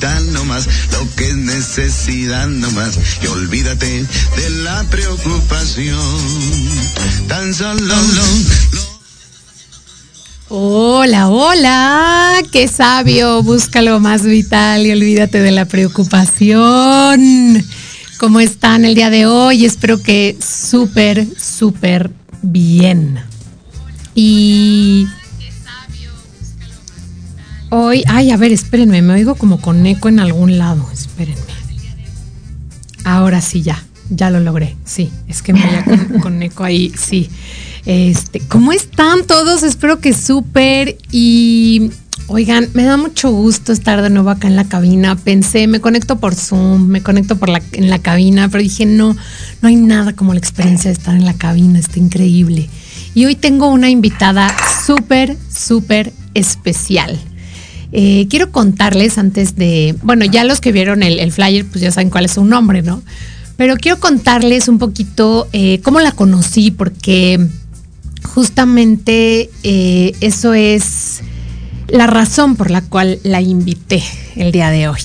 vital nomás, lo que es necesidad nomás, y olvídate de la preocupación. Tan solo Hola, hola, qué sabio, busca lo más vital y olvídate de la preocupación. ¿Cómo están el día de hoy? Espero que súper, súper bien. Y hoy, ay, a ver, espérenme, me oigo como con eco en algún lado, espérenme. Ahora sí, ya, ya lo logré, sí, es que me oía con, con eco ahí, sí. Este, ¿cómo están todos? Espero que súper y oigan, me da mucho gusto estar de nuevo acá en la cabina. Pensé, me conecto por Zoom, me conecto por la, en la cabina, pero dije, no, no hay nada como la experiencia de estar en la cabina, está increíble. Y hoy tengo una invitada súper, súper especial. Eh, quiero contarles antes de, bueno, ya los que vieron el, flyer, pues ya saben cuál es su nombre, ¿no? Pero quiero contarles un poquito eh, cómo la conocí, porque justamente eh, eso es la razón por la cual la invité el día de hoy.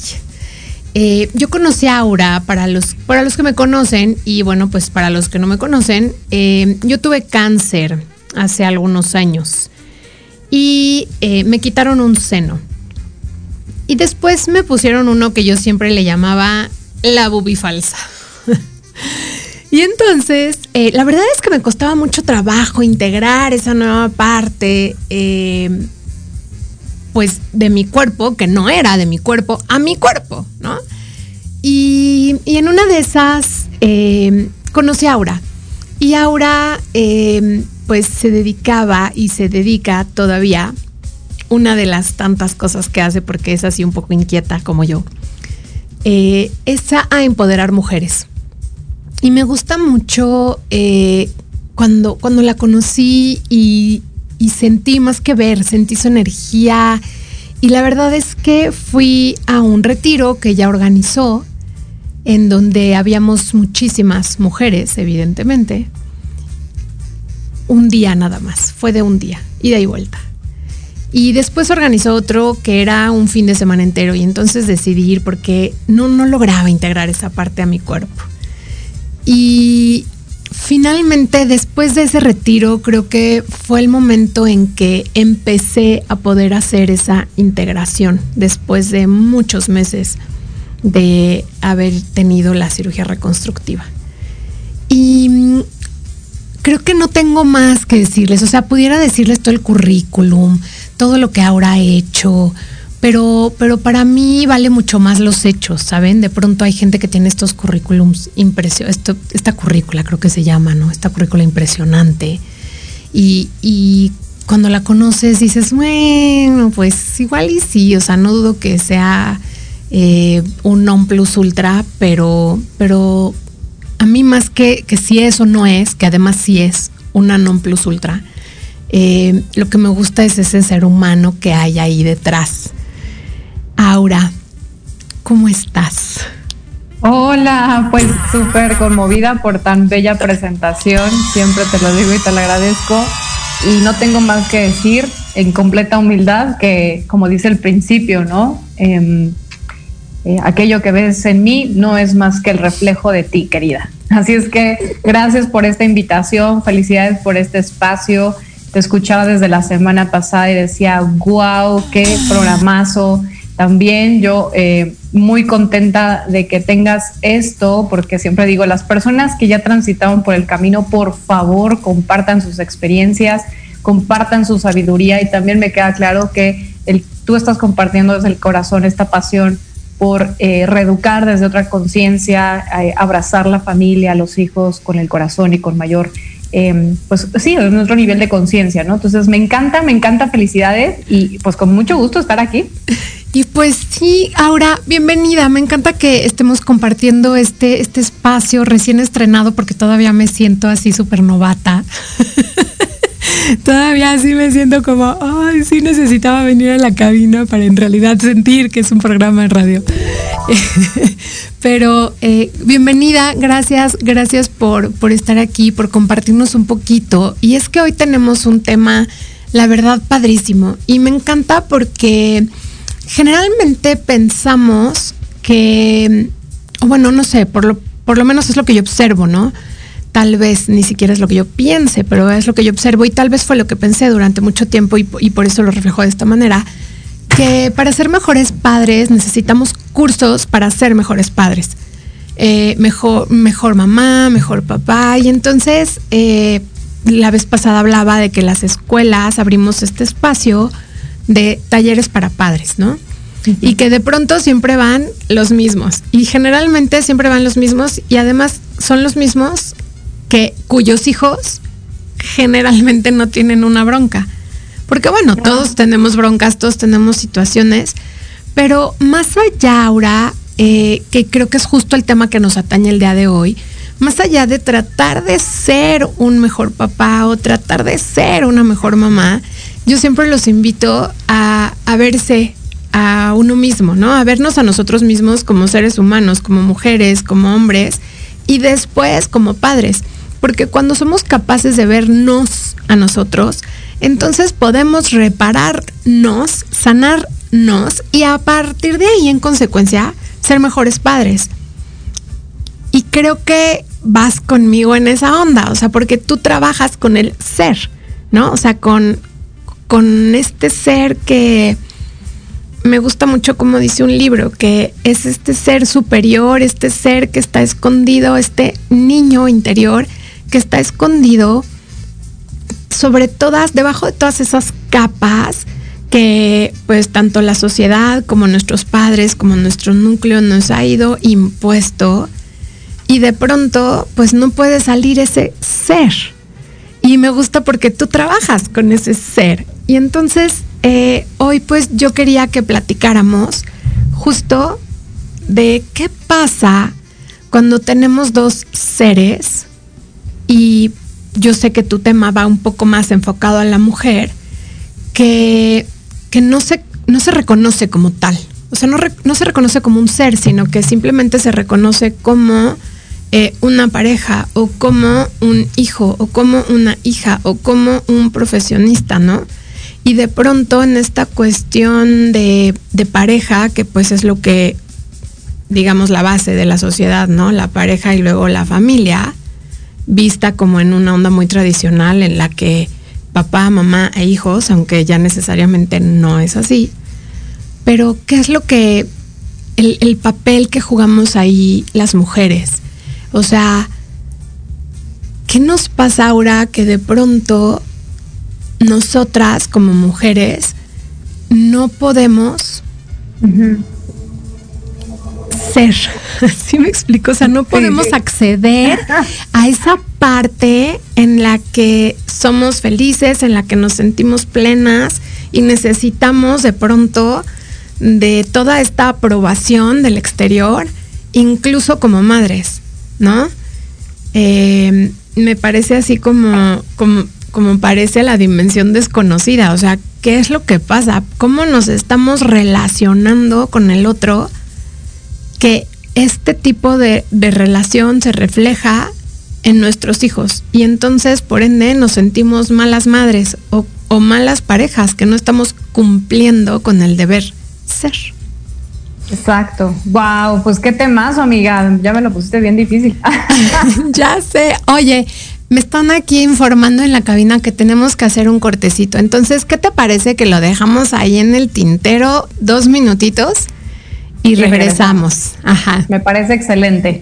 Yo conocí a Aura, para los, para los que me conocen, y bueno, pues para los que no me conocen, yo tuve cáncer hace algunos años y me quitaron un seno. Y después me pusieron uno que yo siempre le llamaba la bubi falsa. Y entonces, eh, la verdad es que me costaba mucho trabajo integrar esa nueva parte, eh, pues de mi cuerpo, que no era de mi cuerpo, a mi cuerpo, ¿no? Y, en una de esas eh, conocí a Aura. Y Aura, pues se dedicaba y se dedica todavía, una de las tantas cosas que hace, porque es así un poco inquieta como yo, es a empoderar mujeres. Y me gusta mucho eh, cuando, cuando la conocí y, y, sentí más que ver, sentí su energía. Y la verdad es que fui a un retiro que ella organizó, en donde habíamos muchísimas mujeres, evidentemente. Un día nada más, fue de un día, ida y vuelta. Y después organizó otro que era un fin de semana entero y entonces decidí ir porque no, no lograba integrar esa parte a mi cuerpo. Y finalmente, después de ese retiro, creo que fue el momento en que empecé a poder hacer esa integración después de muchos meses de haber tenido la cirugía reconstructiva. Y creo que no tengo más que decirles, o sea, pudiera decirles todo el currículum, todo lo que ahora ha hecho, pero, pero para mí vale mucho más los hechos, ¿saben? De pronto hay gente que tiene estos currículums impresionantes, esta currícula creo que se llama, ¿no? Esta currícula impresionante. y, y cuando la conoces dices, bueno, pues igual y sí, o sea, no dudo que sea eh, un non plus ultra, pero, pero a mí más que, que si es o no es, que además sí es una non plus ultra, eh, lo que me gusta es ese ser humano que hay ahí detrás. Aura, ¿cómo estás? Hola, pues súper conmovida por tan bella presentación. Siempre te lo digo y te lo agradezco. Y no tengo más que decir en completa humildad que, como dice el principio, ¿no? Em, eh, aquello que ves en mí no es más que el reflejo de ti, querida. Así es que gracias por esta invitación, felicidades por este espacio. Te escuchaba desde la semana pasada y decía, wow, qué programazo. También yo eh, muy contenta de que tengas esto, porque siempre digo, las personas que ya transitaron por el camino, por favor, compartan sus experiencias, compartan su sabiduría y también me queda claro que el, tú estás compartiendo desde el corazón esta pasión por eh, reeducar desde otra conciencia, eh, abrazar la familia, los hijos con el corazón y con mayor Em, pues sí, nuestro nivel de conciencia, ¿no? Entonces me encanta, me encanta, felicidades y pues con mucho gusto estar aquí. Y pues sí, Aura, bienvenida. Me encanta que estemos compartiendo este, este espacio recién estrenado porque todavía me siento así súper novata. todavía así me siento como, ay, sí necesitaba venir a la cabina para en realidad sentir que es un programa de radio. Pero eh, bienvenida, gracias, gracias por, por estar aquí, por compartirnos un poquito. Y es que hoy tenemos un tema, la verdad, padrísimo. Y me encanta porque generalmente pensamos que, bueno, no sé, por lo, por lo menos es lo que yo observo, ¿no? Tal vez ni siquiera es lo que yo piense, pero es lo que yo observo y tal vez fue lo que pensé durante mucho tiempo y, por eso lo reflejo de esta manera, que para ser mejores padres necesitamos cursos para ser mejores padres. Eh, mejor, mejor mamá, mejor papá. Y entonces, eh, la vez pasada hablaba de que las escuelas abrimos este espacio de talleres para padres, ¿no? Y que de pronto siempre van los mismos. Y generalmente siempre van los mismos y además son los mismos que cuyos hijos generalmente no tienen una bronca. Porque bueno, todos tenemos broncas, todos tenemos situaciones, pero más allá, Aura, eh, que creo que es justo el tema que nos atañe el día de hoy, más allá de tratar de ser un mejor papá o tratar de ser una mejor mamá, yo siempre los invito a, a verse a uno mismo, ¿no? A vernos a nosotros mismos como seres humanos, como mujeres, como hombres y después como padres porque cuando somos capaces de vernos a nosotros, entonces podemos repararnos, sanarnos y a partir de ahí, en consecuencia, ser mejores padres. Y creo que vas conmigo en esa onda, o sea, porque tú trabajas con el ser, ¿no? O sea, con, con este ser que me gusta mucho como dice un libro, que es este ser superior, este ser que está escondido, este niño interior que está escondido sobre todas, debajo de todas esas capas que pues tanto la sociedad como nuestros padres, como nuestro núcleo nos ha ido impuesto y de pronto pues no puede salir ese ser. Y me gusta porque tú trabajas con ese ser. Y entonces eh, hoy pues yo quería que platicáramos justo de qué pasa cuando tenemos dos seres y yo sé que tu tema va un poco más enfocado a la mujer, que, que no, se, no se reconoce como tal. O sea, no, no, se reconoce como un ser, sino que simplemente se reconoce como eh, una pareja o como un hijo o como una hija o como un profesionista, ¿no? Y de pronto en esta cuestión de, de pareja, que pues es lo que, digamos, la base de la sociedad, ¿no? La pareja y luego la familia, vista como en una onda muy tradicional en la que papá, mamá e hijos, aunque ya necesariamente no es así. Pero, ¿qué es lo que, el, papel que jugamos ahí las mujeres? O sea, ¿qué nos pasa ahora que de pronto nosotras como mujeres no podemos ser. ¿Sí me explico? O sea, no podemos acceder a esa parte en la que somos felices, en la que nos sentimos plenas y necesitamos de pronto de toda esta aprobación del exterior, incluso como madres, ¿no? Eh, me parece así como, como, como parece la dimensión desconocida, o sea, ¿qué es lo que pasa? ¿Cómo nos estamos relacionando con el otro? Que este tipo de, de relación se refleja en nuestros hijos y entonces por ende nos sentimos malas madres o, o malas parejas que no estamos cumpliendo con el deber ser. Exacto. Wow, pues qué temazo, amiga. Ya me lo pusiste bien difícil. ya sé. Oye, me están aquí informando en la cabina que tenemos que hacer un cortecito. Entonces, ¿qué te parece que lo dejamos ahí en el tintero dos minutitos y, regresamos? Ajá. Me parece excelente.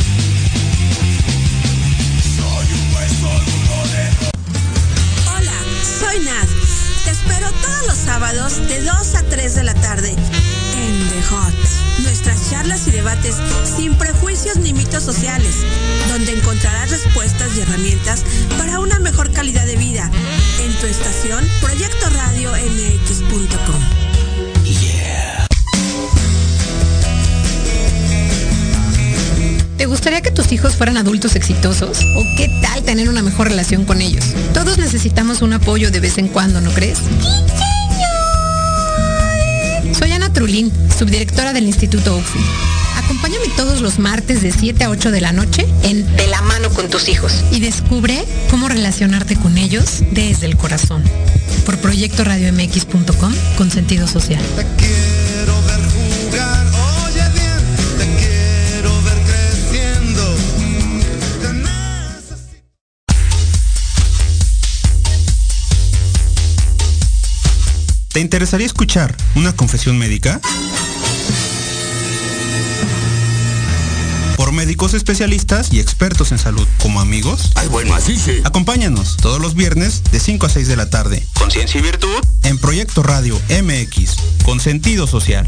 Sábados de 2 a 3 de la tarde en The Hot. Nuestras charlas y debates sin prejuicios ni mitos sociales, donde encontrarás respuestas y herramientas para una mejor calidad de vida en tu estación Proyecto Radio MX.com. Yeah. ¿Te gustaría que tus hijos fueran adultos exitosos? ¿O qué tal tener una mejor relación con ellos? Todos necesitamos un apoyo de vez en cuando, ¿no crees? Soy Ana Trulín, subdirectora del Instituto Oakfield. Acompáñame todos los martes de 7 a 8 de la noche en De la mano con tus hijos y descubre cómo relacionarte con ellos desde el corazón. Por proyectoradiomx.com con sentido social. ¿Te interesaría escuchar una confesión médica? Por médicos especialistas y expertos en salud, como amigos. Ay, bueno, así sí. Acompáñanos todos los viernes de 5 a 6 de la tarde. Conciencia y virtud. En Proyecto Radio MX, con sentido social.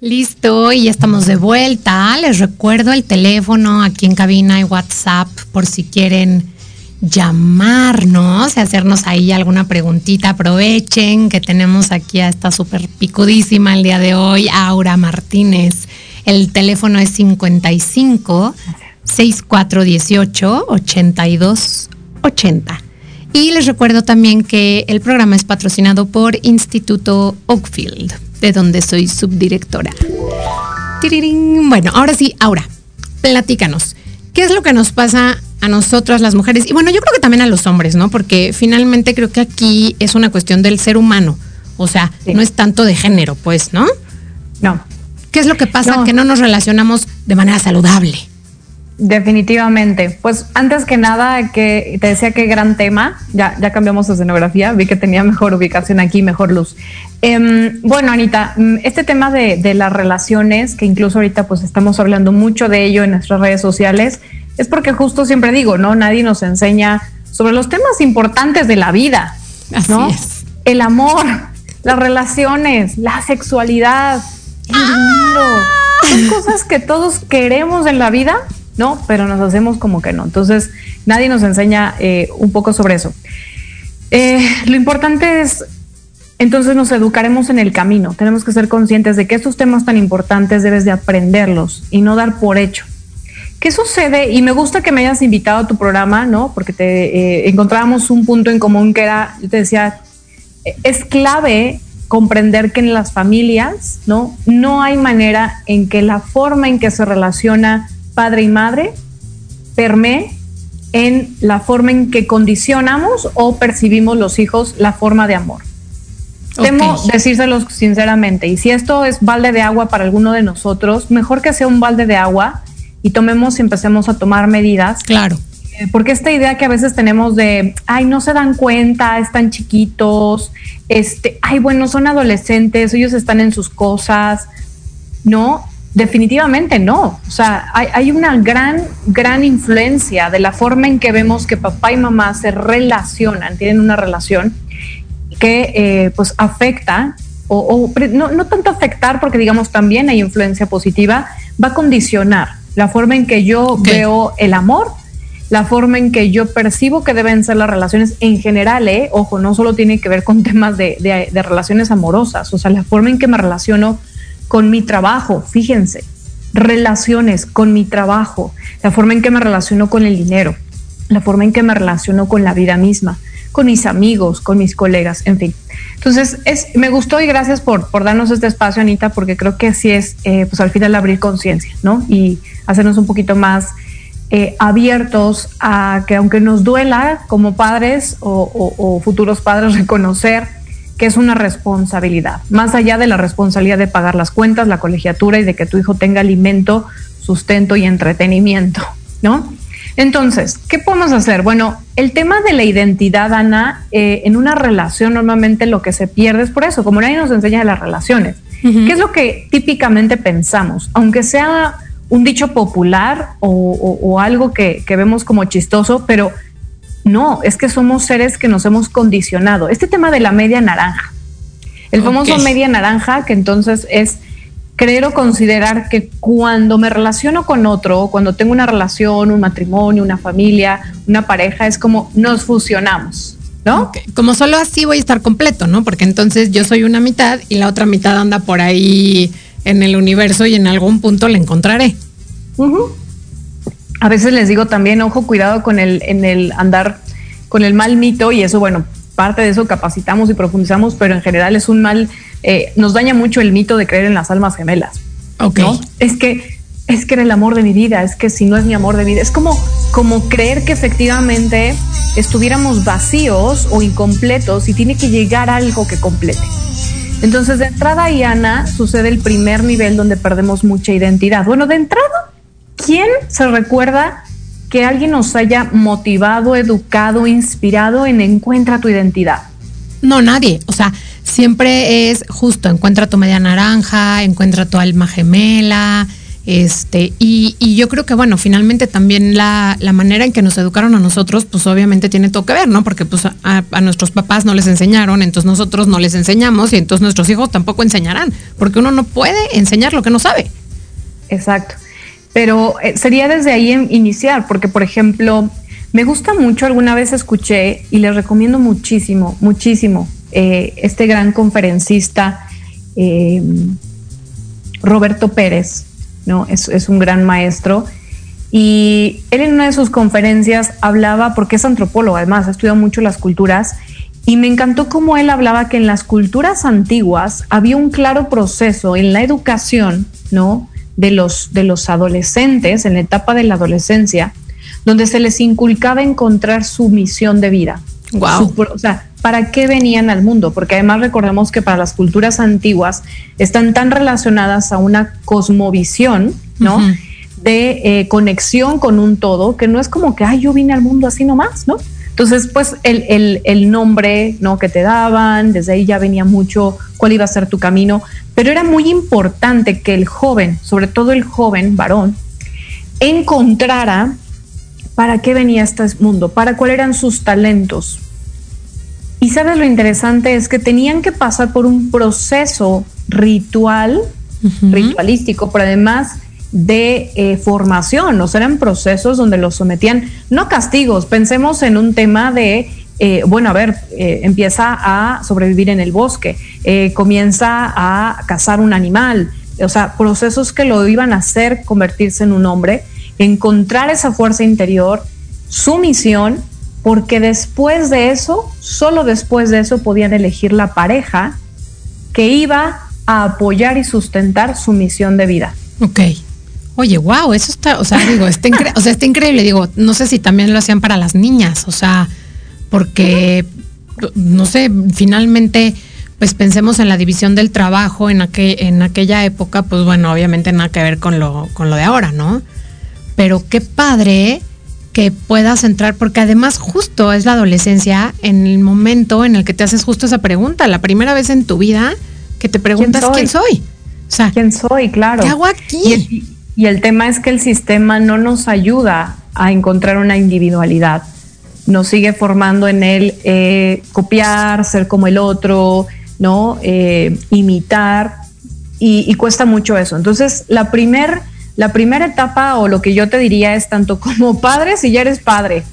Listo, y ya estamos de vuelta. Les recuerdo el teléfono aquí en cabina y WhatsApp por si quieren llamarnos y hacernos ahí alguna preguntita. Aprovechen que tenemos aquí a esta súper picudísima el día de hoy, Aura Martínez. El teléfono es 55 6418 82 80. Y les recuerdo también que el programa es patrocinado por Instituto Oakfield, de donde soy subdirectora. Tirirín. Bueno, ahora sí, ahora, platícanos. ¿Qué es lo que nos pasa a nosotras las mujeres? Y bueno, yo creo que también a los hombres, ¿no? Porque finalmente creo que aquí es una cuestión del ser humano. O sea, Sí. no es tanto de género, pues, ¿no? No, ¿Qué es lo que pasa? No. Que no nos relacionamos de manera saludable. Definitivamente. Pues antes que nada, que te decía qué gran tema. Ya, ya cambiamos de escenografía. Vi que tenía mejor ubicación aquí, mejor luz. Em, bueno, Anita, mm, este tema de, de las relaciones, que incluso ahorita pues estamos hablando mucho de ello en nuestras redes sociales, es porque justo siempre digo, ¿no? Nadie nos enseña sobre los temas importantes de la vida, Así ¿no? es. El amor, las relaciones, la sexualidad, el dinero. Son cosas que todos queremos en la vida, ¿no? Pero nos hacemos como que no. Entonces, nadie nos enseña eh, un poco sobre eso. Eh, lo importante es, entonces nos educaremos en el camino. Tenemos que ser conscientes de que estos temas tan importantes debes de aprenderlos y no dar por hecho. ¿Qué sucede? Y me gusta que me hayas invitado a tu programa, ¿no? Porque te eh, encontrábamos un punto en común que era, yo te decía, es clave comprender que en las familias, ¿no? No hay manera en que la forma en que se relaciona padre y madre permee en la forma en que condicionamos o percibimos los hijos la forma de amor. Temo decírselos sinceramente, y si esto es balde de agua para alguno de nosotros, mejor que sea un balde de agua y tomemos y empecemos a tomar medidas. Claro. Eh, Porque esta idea que a veces tenemos de, ay, no se dan cuenta, están chiquitos, este, ay, bueno, son adolescentes, ellos están en sus cosas. No, definitivamente no. O sea, hay, hay una gran, gran influencia de la forma en que vemos que papá y mamá se relacionan, tienen una relación que eh, pues afecta, o, o pre- no, no tanto afectar, porque digamos también hay influencia positiva, va a condicionar la forma en que yo veo el amor, la forma en que yo percibo que deben ser las relaciones en general, ¿eh? ojo, no solo tiene que ver con temas de, de- de relaciones amorosas, o sea, la forma en que me relaciono con mi trabajo, fíjense, relaciones con mi trabajo, la forma en que me relaciono con el dinero, la forma en que me relaciono con la vida misma, con mis amigos, con mis colegas, en fin. Entonces, es, me gustó y gracias por, por darnos este espacio, Anita, porque creo que sí es, eh, pues al final abrir conciencia, ¿no? Y hacernos un poquito más eh, abiertos a que aunque nos duela como padres o- o futuros padres reconocer que es una responsabilidad, más allá de la responsabilidad de pagar las cuentas, la colegiatura y de que tu hijo tenga alimento, sustento y entretenimiento, ¿no? Entonces, ¿qué podemos hacer? Bueno, el tema de la identidad, Ana, eh, en una relación normalmente lo que se pierde es por eso, como nadie nos enseña de las relaciones. ¿Qué es lo que típicamente pensamos? Aunque sea un dicho popular o, o- o algo que, que vemos como chistoso, pero no, es que somos seres que nos hemos condicionado. Este tema de la media naranja, el famoso media naranja, que entonces es creer o considerar que cuando me relaciono con otro, cuando tengo una relación, un matrimonio, una familia, una pareja, es como nos fusionamos, ¿no? Como solo así voy a estar completo, ¿no? Porque entonces yo soy una mitad y la otra mitad anda por ahí en el universo y en algún punto la encontraré. Ujú. A veces les digo también, ojo, cuidado con el, en el andar con el mal mito y eso, bueno, parte de eso capacitamos y profundizamos, pero en general es un mal, eh, nos daña mucho el mito de creer en las almas gemelas. Ok. ¿no? Es que es que era el amor de mi vida, es que si no es mi amor de vida, es como, como creer que efectivamente estuviéramos vacíos o incompletos y tiene que llegar algo que complete. Entonces, de entrada, y Ana, sucede el primer nivel donde perdemos mucha identidad. Bueno, de entrada, ¿quién se recuerda que alguien nos haya motivado, educado, inspirado en encuentra tu identidad? No, nadie. O sea, siempre es justo, encuentra tu media naranja, encuentra tu alma gemela, este, y, y yo creo que, bueno, finalmente también la, la manera en que nos educaron a nosotros, pues obviamente tiene todo que ver, ¿no? Porque pues a, a nuestros papás no les enseñaron, entonces nosotros no les enseñamos y entonces nuestros hijos tampoco enseñarán, porque uno no puede enseñar lo que no sabe. Exacto. Pero eh, sería desde ahí iniciar, porque por ejemplo, me gusta mucho, alguna vez escuché y les recomiendo muchísimo, muchísimo, eh, este gran conferencista eh, Roberto Pérez, ¿no? Es, es un gran maestro. Y él en una de sus conferencias hablaba, porque es antropólogo además, ha estudiado mucho las culturas, y me encantó cómo él hablaba que en las culturas antiguas había un claro proceso en la educación, ¿no? De los, de los adolescentes, en la etapa de la adolescencia, donde se les inculcaba encontrar su misión de vida. Su- o sea, ¿para qué venían al mundo? Porque además recordemos que para las culturas antiguas están tan relacionadas a una cosmovisión, ¿no? De eh, conexión con un todo, que no es como que, ay, yo vine al mundo así nomás, ¿no? Entonces, pues el, el- el nombre ¿no? que te daban, desde ahí ya venía mucho cuál iba a ser tu camino, pero era muy importante que el joven, sobre todo el joven varón, encontrara para qué venía este mundo, para cuáles eran sus talentos. Y sabes lo interesante es que tenían que pasar por un proceso ritual, ritualístico, pero además de eh, formación, o sea, eran procesos donde los sometían, no castigos, pensemos en un tema de, eh, bueno, a ver, eh, empieza a sobrevivir en el bosque, eh, comienza a cazar un animal, o sea, procesos que lo iban a hacer convertirse en un hombre, encontrar esa fuerza interior, su misión, porque después de eso, solo después de eso podían elegir la pareja que iba a apoyar y sustentar su misión de vida. Ok. Oye, wow, eso está, o sea, digo, está, o sea, está increíble. Digo, no sé si también lo hacían para las niñas, o sea, porque, no sé, finalmente, pues pensemos en la división del trabajo en, aquel, en aquella época, pues bueno, obviamente nada que ver con lo, con lo de ahora, ¿no? Pero qué padre que puedas entrar, porque además justo es la adolescencia en el momento en el que te haces justo esa pregunta, la primera vez en tu vida que te preguntas quién soy. O sea, ¿quién soy? Claro. ¿Qué hago aquí? Y, y el tema es que el sistema no nos ayuda a encontrar una individualidad. Nos sigue formando en él eh, copiar, ser como el otro, ¿no? Eh, imitar. Y, y cuesta mucho eso. Entonces, la primer, la primera etapa, o lo que yo te diría, es tanto como padre, si ya eres padre,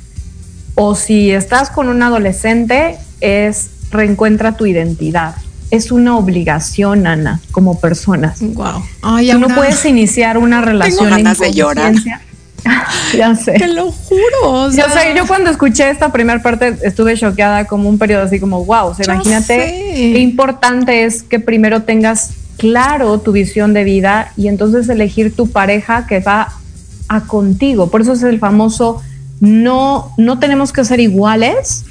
o si estás con un adolescente, es reencuentra tu identidad. Es una obligación, Ana, como personas. Wow. Tú no puedes iniciar una relación en ganas de llorar. ya sé. Te lo juro. o Yo sea, sé, yo cuando escuché esta primera parte estuve choqueada como un periodo así como, wow, o sea, imagínate sé. qué importante es que primero tengas claro tu visión de vida y entonces elegir tu pareja que va a contigo. Por eso es el famoso, no, no tenemos que ser iguales,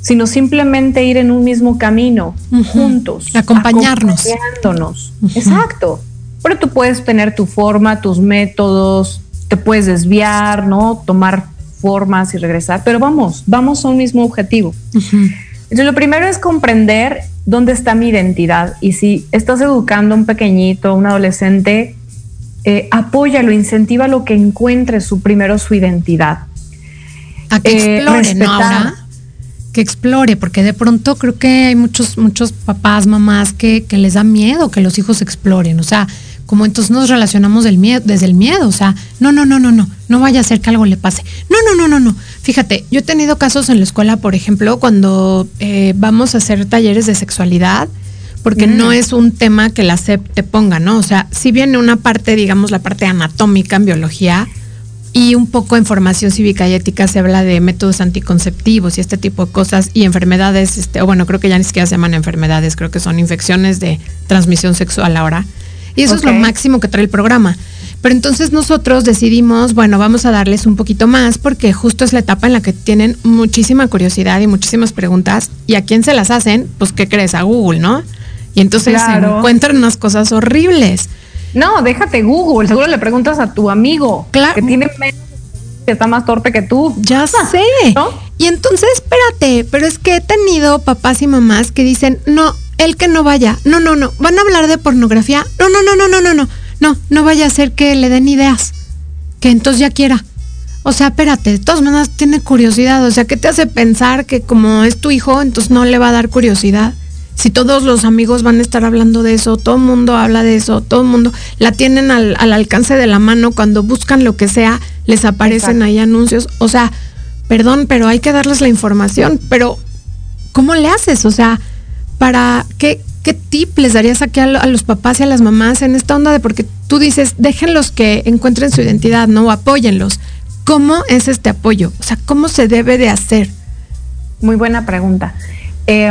sino simplemente ir en un mismo camino, juntos. Acompañarnos. Acompañándonos. Exacto. Pero tú puedes tener tu forma, tus métodos, te puedes desviar, ¿no? Tomar formas y regresar, pero vamos, vamos a un mismo objetivo. Entonces, lo primero es comprender dónde está mi identidad y si estás educando a un pequeñito, a un adolescente, eh, apóyalo, incentiva lo que encuentre su primero su identidad. a que Eh, explore, ¿no. Aura? Que explore, porque de pronto creo que hay muchos, muchos papás, mamás que, que les da miedo que los hijos exploren. O sea, como entonces nos relacionamos del miedo, desde el miedo. O sea, no, no, no, no, no, no vaya a ser que algo le pase. No, no, no, no, no. Fíjate, yo he tenido casos en la escuela, por ejemplo, cuando eh, vamos a hacer talleres de sexualidad, porque Mm. no es un tema que la SEP te ponga, ¿no? O sea, si viene una parte, digamos, la parte anatómica en biología, y un poco en formación cívica y ética se habla de métodos anticonceptivos y este tipo de cosas y enfermedades, este, o bueno, creo que ya ni siquiera se llaman enfermedades, creo que son infecciones de transmisión sexual ahora. Y eso es lo máximo que trae el programa. Pero entonces nosotros decidimos, bueno, vamos a darles un poquito más porque justo es la etapa en la que tienen muchísima curiosidad y muchísimas preguntas. ¿Y a quién se las hacen? Pues, ¿qué crees? A Google, ¿no? Y entonces Claro. se encuentran unas cosas horribles. No, déjate Google, seguro le preguntas a tu amigo Claro. que tiene menos que está más torpe que tú. Ya sé. ¿no? Y entonces, espérate, pero es que he tenido papás y mamás que dicen, no, el que no vaya. No, no, no. ¿Van a hablar de pornografía? No, no, no, no, no, no, no. No, no vaya a ser que le den ideas. Que entonces ya quiera. O sea, espérate, de todas maneras tiene curiosidad. O sea, ¿qué te hace pensar que como es tu hijo, entonces no le va a dar curiosidad? Si todos los amigos van a estar hablando de eso, todo el mundo habla de eso, todo el mundo la tienen al, alcance de la mano, cuando buscan lo que sea, les aparecen Exacto. ahí anuncios. O sea, perdón, pero hay que darles la información, pero ¿cómo le haces? O sea, para qué, qué tip les darías aquí a, lo- a los papás y a las mamás en esta onda de porque tú dices, déjenlos que encuentren su identidad, ¿no? O apóyenlos. ¿Cómo es este apoyo? O sea, ¿cómo se debe de hacer? Muy buena pregunta. Eh,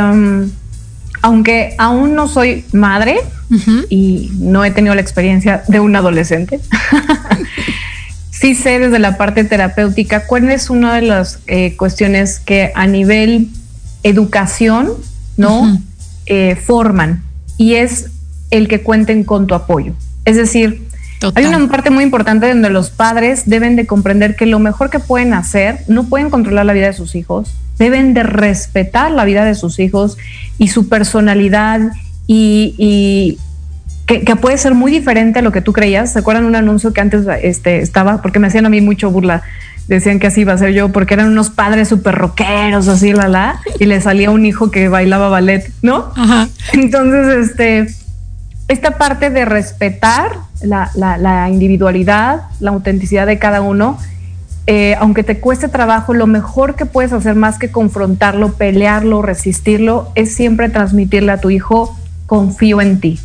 aunque aún no soy madre y no he tenido la experiencia de un adolescente, sí sé desde la parte terapéutica cuál es una de las eh, cuestiones que a nivel educación, ¿no? Eh, forman y es el que cuenten con tu apoyo. Es decir, Total. hay una parte muy importante donde los padres deben de comprender que lo mejor que pueden hacer, no pueden controlar la vida de sus hijos, deben de respetar la vida de sus hijos y su personalidad y, y que, que puede ser muy diferente a lo que tú creías. ¿Se acuerdan un anuncio que antes este, estaba, porque me hacían a mí mucho burla? Decían que así iba a ser yo porque eran unos padres súper rockeros, así, la, la, y le salía un hijo que bailaba ballet, ¿no? Ajá. Entonces, este, esta parte de respetar la, la- la individualidad, la autenticidad de cada uno, eh, aunque te cueste trabajo, lo mejor que puedes hacer más que confrontarlo, pelearlo, resistirlo, es siempre transmitirle a tu hijo, confío en ti.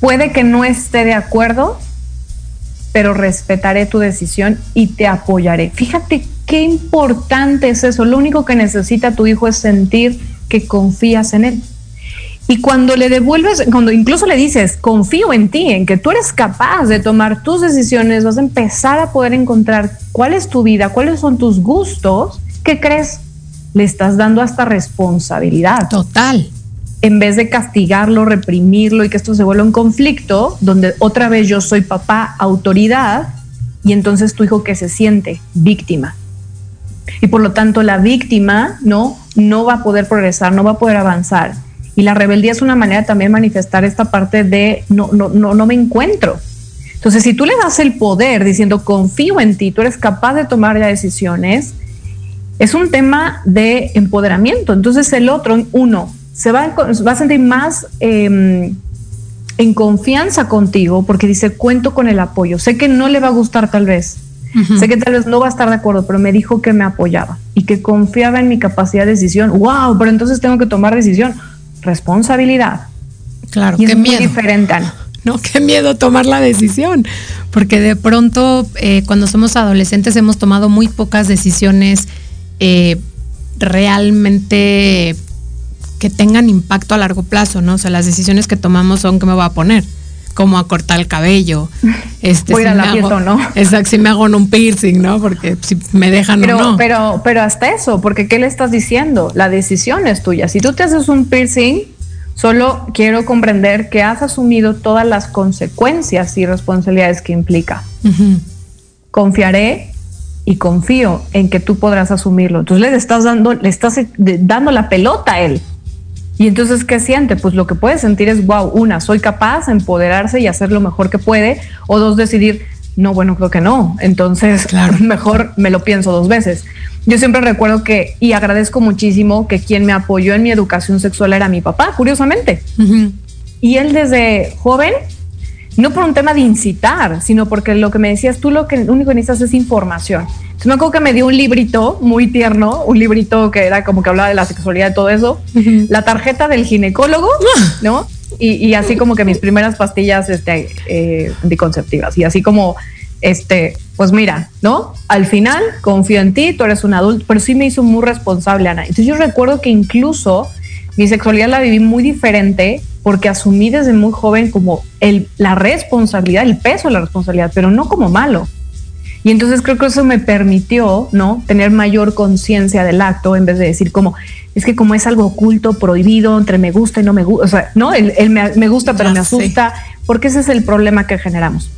Puede que no esté de acuerdo, pero respetaré tu decisión y te apoyaré. Fíjate qué importante es eso. Lo único que necesita tu hijo es sentir que confías en él. Y cuando le devuelves, cuando incluso le dices, confío en ti, en que tú eres capaz de tomar tus decisiones, vas a empezar a poder encontrar cuál es tu vida, cuáles son tus gustos, ¿qué crees? Le estás dando hasta responsabilidad. Total. En vez de castigarlo, reprimirlo y que esto se vuelva un conflicto, donde otra vez yo soy papá, autoridad, y entonces tu hijo que se siente víctima. Y por lo tanto la víctima no, no va a poder progresar, no va a poder avanzar. Y la rebeldía es una manera también de manifestar esta parte de no, no, no, no me encuentro. Entonces, si tú le das el poder diciendo confío en ti, tú eres capaz de tomar ya decisiones, es un tema de empoderamiento. Entonces, el otro, uno, se va, a- va a sentir más eh, en confianza contigo porque dice cuento con el apoyo. Sé que no le va a gustar tal vez. Sé que tal vez no va a estar de acuerdo, pero me dijo que me apoyaba y que confiaba en mi capacidad de decisión. ¡Wow! Pero entonces tengo que tomar decisión. Responsabilidad. Claro, Y es qué muy miedo. diferente, Ana. No, qué miedo tomar la decisión, porque de pronto eh, cuando somos adolescentes hemos tomado muy pocas decisiones eh, realmente que tengan impacto a largo plazo, ¿no? O sea, las decisiones que tomamos son qué me voy a poner, cómo a cortar el cabello, este, Voy ir a la hago- no. Exacto, si me hago un piercing, ¿no? Porque si me dejan Pero, o no. pero, pero hasta eso, porque ¿qué le estás diciendo? La decisión es tuya. Si tú te haces un piercing, solo quiero comprender que has asumido todas las consecuencias y responsabilidades que implica. Ujú. Confiaré y confío en que tú podrás asumirlo. Entonces le estás dando, le estás eh, dando la pelota a él. Y entonces, ¿qué siente? Pues lo que puede sentir es, wow, una, soy capaz de empoderarse y hacer lo mejor que puede. O dos, decidir, no, bueno, creo que no. Entonces, mejor me lo pienso dos veces. Yo siempre recuerdo que, y agradezco muchísimo que quien me apoyó en mi educación sexual era mi papá, curiosamente. Y él desde joven, no por un tema de incitar, sino porque lo que me decías tú, lo que único que necesitas es información. Entonces me acuerdo que me dio un librito muy tierno, un librito que era como que hablaba de la sexualidad y todo eso, la tarjeta del ginecólogo, ¿no? Y, y así como que mis primeras pastillas este, eh, anticonceptivas. Y así como, este, pues mira, ¿no? Al final confío en ti, tú eres un adulto, pero sí me hizo muy responsable, Ana. Entonces yo recuerdo que incluso mi sexualidad la viví muy diferente porque asumí desde muy joven como el, la responsabilidad, el peso de la responsabilidad, pero no como malo. Y entonces creo que eso me permitió, ¿no? Tener mayor conciencia del acto en vez de decir como, es que como es algo oculto, prohibido, entre me gusta y no me gusta, o sea, ¿no? El, el me, me gusta pero Ya me asusta, porque ese es el problema que generamos.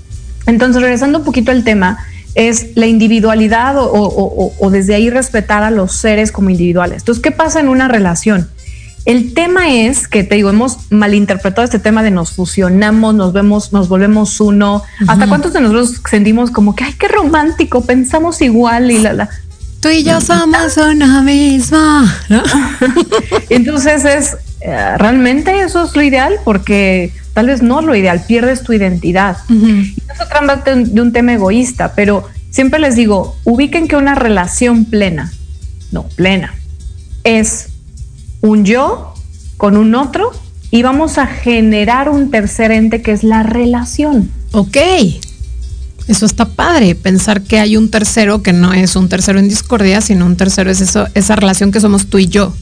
Entonces, regresando un poquito al tema, es la individualidad o, o- o- o desde ahí respetar a los seres como individuales. Entonces, ¿qué pasa en una relación? El tema es que te digo, hemos malinterpretado este tema de nos fusionamos, nos vemos, nos volvemos uno. ¿Hasta cuántos de nosotros sentimos como que ay, qué romántico, pensamos igual y la la? Tú y yo somos una misma, ¿no? Entonces es eh, realmente eso es lo ideal porque tal vez no es lo ideal, pierdes tu identidad. Y no se trata de un, de un tema egoísta, pero siempre les digo, ubiquen que una relación plena, no, plena, es un yo con un otro y vamos a generar un tercer ente que es la relación. Ok. Eso está padre, pensar que hay un tercero que no es un tercero en discordia, sino un tercero es eso, esa relación que somos tú y yo.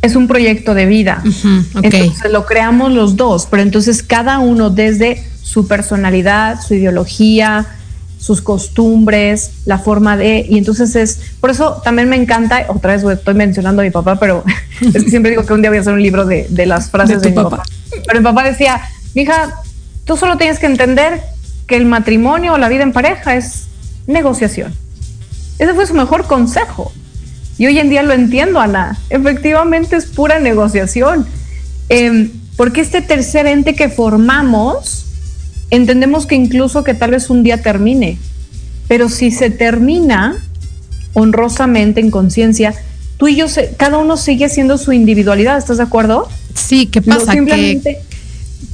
Es un proyecto de vida. Ujú, ok. Entonces lo creamos los dos, pero entonces cada uno desde su personalidad, su ideología, sus costumbres, la forma de, y entonces es, por eso también me encanta, otra vez estoy mencionando a mi papá, pero es que siempre digo que un día voy a hacer un libro de, de las frases De mi papá. papá. Pero mi papá decía, hija, tú solo tienes que entender que el matrimonio o la vida en pareja es negociación. Ese fue su mejor consejo. Y hoy en día lo entiendo, Ana. Efectivamente es pura negociación. Em, porque este tercer ente que formamos, entendemos que incluso que tal vez un día termine. Pero si se termina honrosamente, en conciencia, tú y yo, se- cada uno sigue siendo su individualidad, ¿estás de acuerdo? Sí, ¿qué pasa? simplemente- que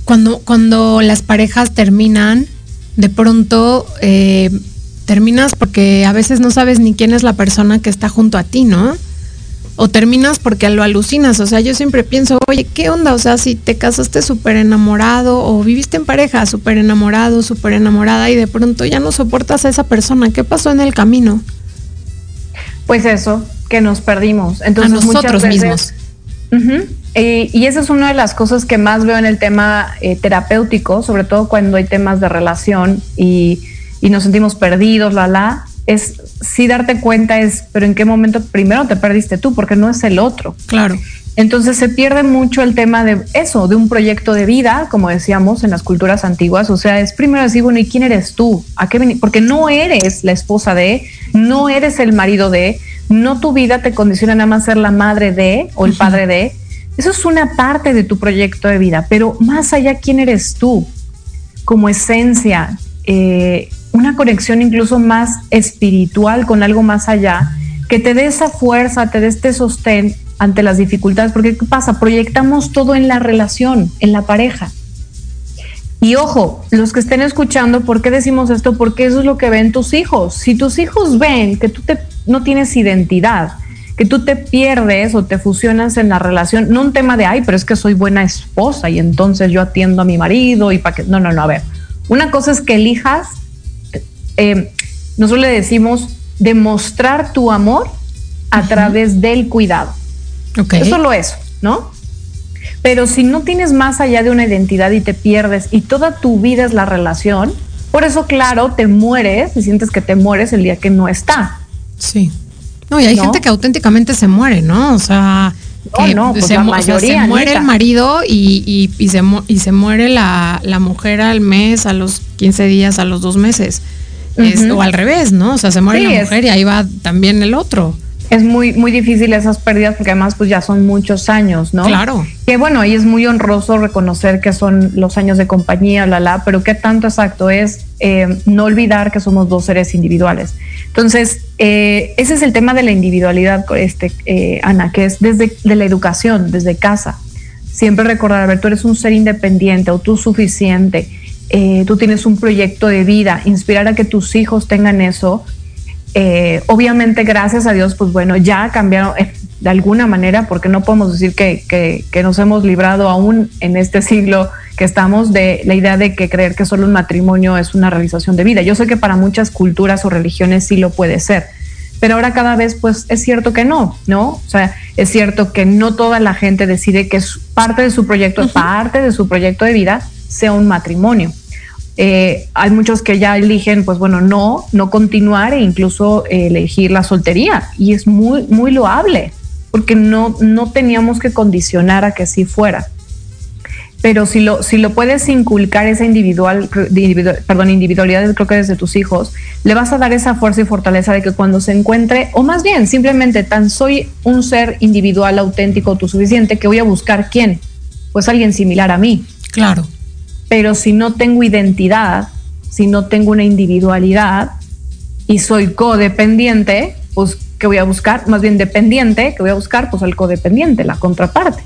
cuando, cuando las parejas terminan, de pronto eh, terminas porque a veces no sabes ni quién es la persona que está junto a ti, ¿no? O terminas porque lo alucinas. O sea, yo siempre pienso, oye, ¿qué onda? O sea, si te casaste súper enamorado o viviste en pareja súper enamorado, súper enamorada y de pronto ya no soportas a esa persona, ¿qué pasó en el camino? Pues eso, que nos perdimos. Entonces, a nosotros veces- mismos. Eh, y esa es una de las cosas que más veo en el tema eh, terapéutico, sobre todo cuando hay temas de relación y, y nos sentimos perdidos, la la, es sí darte cuenta es, pero en qué momento primero te perdiste tú, porque no es el otro. Claro. Entonces se pierde mucho el tema de eso, de un proyecto de vida, como decíamos en las culturas antiguas. O sea, es primero decir, bueno, ¿y quién eres tú? ¿A qué veni-? Porque no eres la esposa de, no eres el marido de, no tu vida te condiciona nada más ser la madre de o el padre de. Eso es una parte de tu proyecto de vida, pero más allá, ¿quién eres tú? Como esencia, eh, una conexión incluso más espiritual con algo más allá, que te dé esa fuerza, te dé este sostén ante las dificultades, porque ¿qué pasa? Proyectamos todo en la relación, en la pareja. Y ojo, los que estén escuchando, ¿por qué decimos esto? Porque eso es lo que ven tus hijos. Si tus hijos ven que tú te, no tienes identidad, que tú te pierdes o te fusionas en la relación, no un tema de, ay, pero es que soy buena esposa y entonces yo atiendo a mi marido y para que... No, no, no, a ver. Una cosa es que elijas, eh, nosotros le decimos, demostrar tu amor a través del cuidado. Ok. Es solo eso, ¿no? Pero si no tienes más allá de una identidad y te pierdes y toda tu vida es la relación, por eso, claro, te mueres y sientes que te mueres el día que no está. Sí. No, y hay ¿No? gente que auténticamente se muere, ¿no? O sea, No, que no, pues se, la mu- o sea, mayoría, se muere neta. el marido y, y- y se, y se muere la, la mujer al mes, a los 15 días, a los dos meses. Es- Ujú. o al revés, ¿no? O sea, se muere Sí, la es- mujer y ahí va también el otro. Es muy, muy difícil esas pérdidas porque además pues ya son muchos años, ¿no? Claro. Que bueno, y es muy honroso reconocer que son los años de compañía, la, la, pero qué tanto exacto es eh, no olvidar que somos dos seres individuales. Entonces, eh, ese es el tema de la individualidad, este, eh, Ana, que es desde de la educación, desde casa. Siempre recordar, a ver, tú eres un ser independiente, autosuficiente, eh, tú tienes un proyecto de vida, inspirar a que tus hijos tengan eso. Eh, obviamente, gracias a Dios, pues bueno, ya cambiaron eh, de alguna manera, porque no podemos decir que, que- que nos hemos librado aún en este siglo que estamos de la idea de que creer que solo un matrimonio es una realización de vida. Yo sé que para muchas culturas o religiones sí lo puede ser, pero ahora cada vez pues es cierto que no, ¿no? O sea, es cierto que no toda la gente decide que parte de su proyecto, parte de su proyecto de vida sea un matrimonio. Eh, hay muchos que ya eligen, pues bueno, no, no continuar e incluso eh, elegir la soltería. Y es muy, muy loable, porque no, no teníamos que condicionar a que sí fuera. Pero si lo, si lo puedes inculcar esa individual, de individu- perdón, individualidad, creo que desde tus hijos, le vas a dar esa fuerza y fortaleza de que cuando se encuentre, o más bien, simplemente tan soy un ser individual, auténtico, autosuficiente, que voy a buscar quién. Pues alguien similar a mí. Claro. Pero si no tengo identidad, si no tengo una individualidad y soy codependiente, pues ¿qué voy a buscar? Más bien dependiente, ¿qué voy a buscar? Pues al codependiente, la contraparte.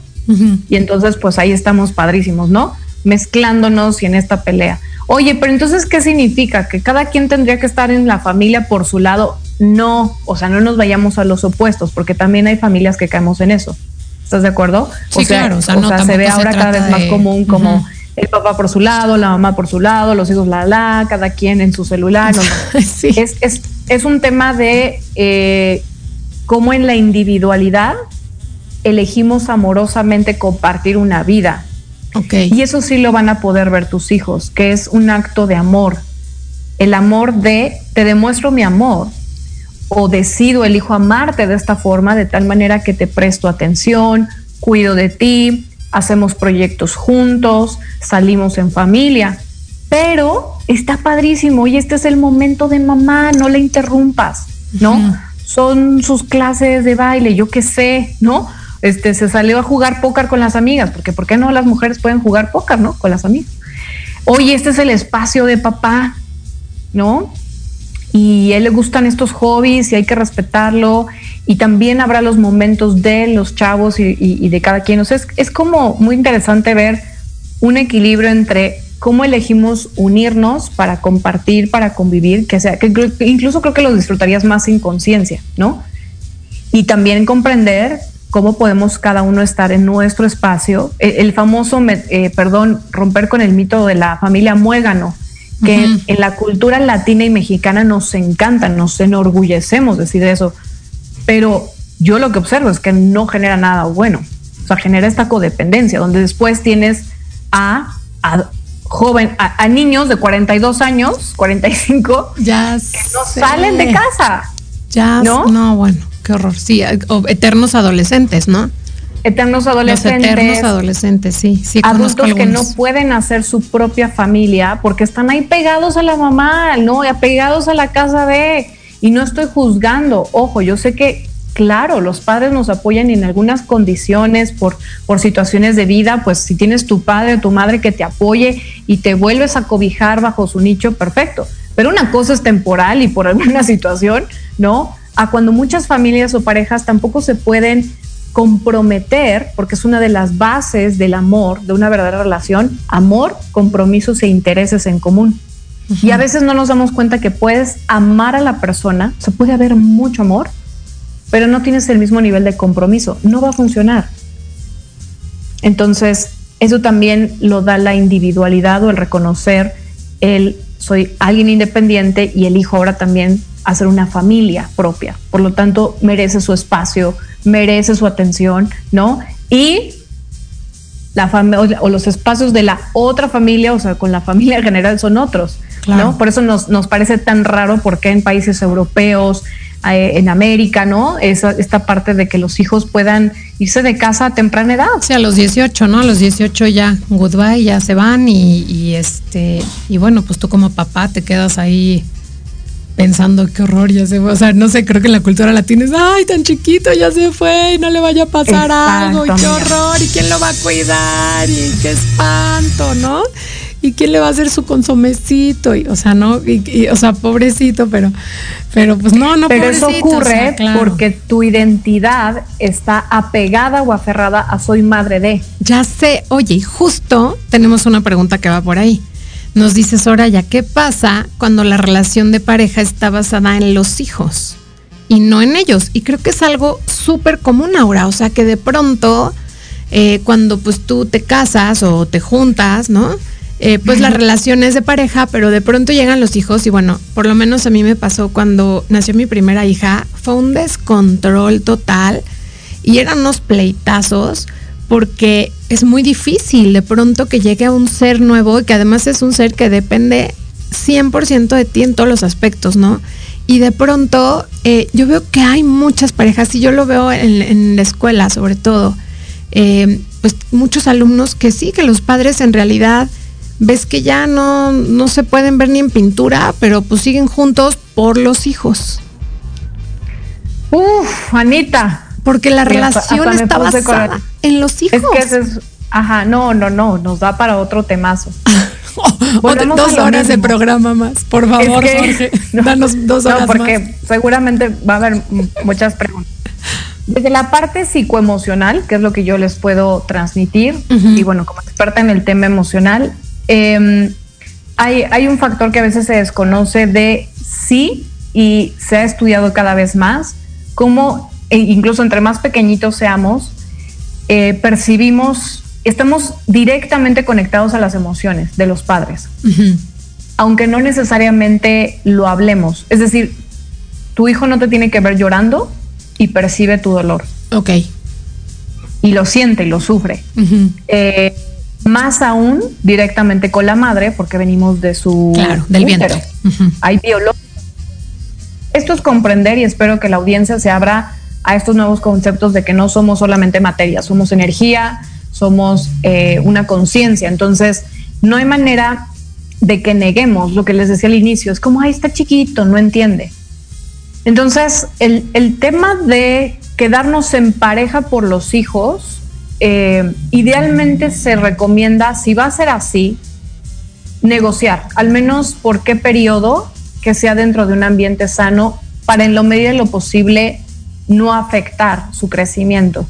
Y entonces, pues ahí estamos padrísimos, ¿no? Mezclándonos y en esta pelea. Oye, pero entonces, ¿qué significa? ¿Que cada quien tendría que estar en la familia por su lado? No, o sea, no nos vayamos a los opuestos, porque también hay familias que caemos en eso. ¿Estás de acuerdo? Sí, claro, o sea, no, se ve se ahora cada vez más de- común como. El papá por su lado, la mamá por su lado, los hijos la la, cada quien en su celular. no, no. es, es, es un tema de eh, cómo en la individualidad elegimos amorosamente compartir una vida. Y eso sí lo van a poder ver tus hijos, que es un acto de amor. El amor de te demuestro mi amor o decido, elijo amarte de esta forma, de tal manera que te presto atención, cuido de ti, hacemos proyectos juntos, salimos en familia. Pero está padrísimo y este es el momento de mamá, no le interrumpas, ¿no? Son sus clases de baile, yo qué sé, ¿no? Este, se salió a jugar póker con las amigas, porque ¿por qué no las mujeres pueden jugar póker, ¿no? Con las amigas. Oye, este es el espacio de papá, ¿no? y a él le gustan estos hobbies y hay que respetarlo y también habrá los momentos de los chavos y, y- y de cada quien. O sea, es, es como muy interesante ver un equilibrio entre cómo elegimos unirnos para compartir, para convivir, que sea, que incluso creo que lo disfrutarías más sin conciencia, ¿no? Y también comprender cómo podemos cada uno estar en nuestro espacio. El, el famoso, me- eh, perdón, romper con el mito de la familia muégano, que Ujú. en la cultura latina y mexicana nos encanta, nos enorgullecemos decir eso, pero yo lo que observo es que no genera nada bueno. O sea, genera esta codependencia, donde después tienes a, a joven, a, a niños de 42 años, 45, Ya que no salen de casa. Ya, ¿No? ¿no? bueno, qué horror. Sí, o eternos adolescentes, ¿no? Eternos adolescentes. Los eternos adolescentes, sí, sí. adultos que no pueden hacer su propia familia porque están ahí pegados a la mamá, ¿no? Y apegados a la casa de. Y no estoy juzgando. Ojo, yo sé que, claro, los padres nos apoyan en algunas condiciones por, por situaciones de vida. Pues si tienes tu padre o tu madre que te apoye y te vuelves a cobijar bajo su nicho, perfecto. Pero una cosa es temporal y por alguna situación, ¿no? A cuando muchas familias o parejas tampoco se pueden comprometer, porque es una de las bases del amor, de una verdadera relación, amor, compromisos e intereses en común. Y a veces no nos damos cuenta que puedes amar a la persona, se puede haber mucho amor, pero no tienes el mismo nivel de compromiso, no va a funcionar. Entonces, eso también lo da la individualidad o el reconocer el soy alguien independiente y elijo ahora también hacer una familia propia. Por lo tanto, merece su espacio, merece su atención, ¿no? Y la o o los espacios de la otra familia, o sea, con la familia en general son otros, Claro. ¿no? Por eso nos, nos parece tan raro porque en países europeos, eh, en América, ¿no? Esa, esta parte de que los hijos puedan irse de casa a temprana edad. Sí, a los 18, ¿no? A los 18 ya, goodbye, ya se van y, y este, y bueno, pues tú como papá te quedas ahí pensando qué horror, ya se fue. O sea, no sé, creo que en la cultura latina es, ay, tan chiquito, ya se fue y no le vaya a pasar algo, y qué horror, y quién lo va a cuidar, y qué espanto, ¿no? ¿Y quién le va a hacer su consomecito? Y, o sea, no, y, y, o sea, pobrecito, pero, pero pues no, no, Pero eso o ocurre sea, claro. porque tu identidad está apegada o aferrada a soy madre de. Ya sé, oye, justo tenemos una pregunta que va por ahí. Nos dice Soraya, ¿qué pasa cuando la relación de pareja está basada en los hijos y no en ellos? Y creo que es algo súper común ahora, o sea que de pronto, eh, cuando pues tú te casas o te juntas, ¿no? Eh, pues la relación es de pareja, pero de pronto llegan los hijos y bueno, por lo menos a mí me pasó cuando nació mi primera hija, fue un descontrol total y eran unos pleitazos porque es muy difícil de pronto que llegue a un ser nuevo y que además es un ser que depende 100% de ti en todos los aspectos, ¿no? Y de pronto eh, yo veo que hay muchas parejas y yo lo veo en, en la escuela sobre todo, eh, pues muchos alumnos que sí, que los padres en realidad ves que ya no, no se pueden ver ni en pintura, pero pues siguen juntos por los hijos. Uf, Anita. Porque la relación me está basada en los hijos. Es que ese es, ajá, no, no, no, nos da para otro temazo. Otra- Volvemos dos horas de programa más, por favor, Es que- Jorge. no, Danos dos no, horas porque más. seguramente va a haber muchas preguntas. Desde la parte psicoemocional, que es lo que yo les puedo transmitir, y bueno, como experta en el tema emocional, eh, hay, hay un factor que a veces se desconoce de sí y se ha estudiado cada vez más, cómo e incluso entre más pequeñitos seamos, eh, percibimos, estamos directamente conectados a las emociones de los padres aunque no necesariamente lo hablemos. Es decir, tu hijo no te tiene que ver llorando y percibe tu dolor Ok. y lo siente y lo sufre. Eh, más aún directamente con la madre, porque venimos de su Claro, del vientre. Hay biológico. Esto es comprender y espero que la audiencia se abra a estos nuevos conceptos de que no somos solamente materia, somos energía, somos eh, una conciencia. Entonces, no hay manera de que neguemos lo que les decía al inicio. Es como, ay, está chiquito, no entiende. Entonces, el, el tema de quedarnos en pareja por los hijos, eh, idealmente se recomienda, si va a ser así, negociar, al menos por qué periodo, que sea dentro de un ambiente sano para en lo medida de lo posible no afectar su crecimiento.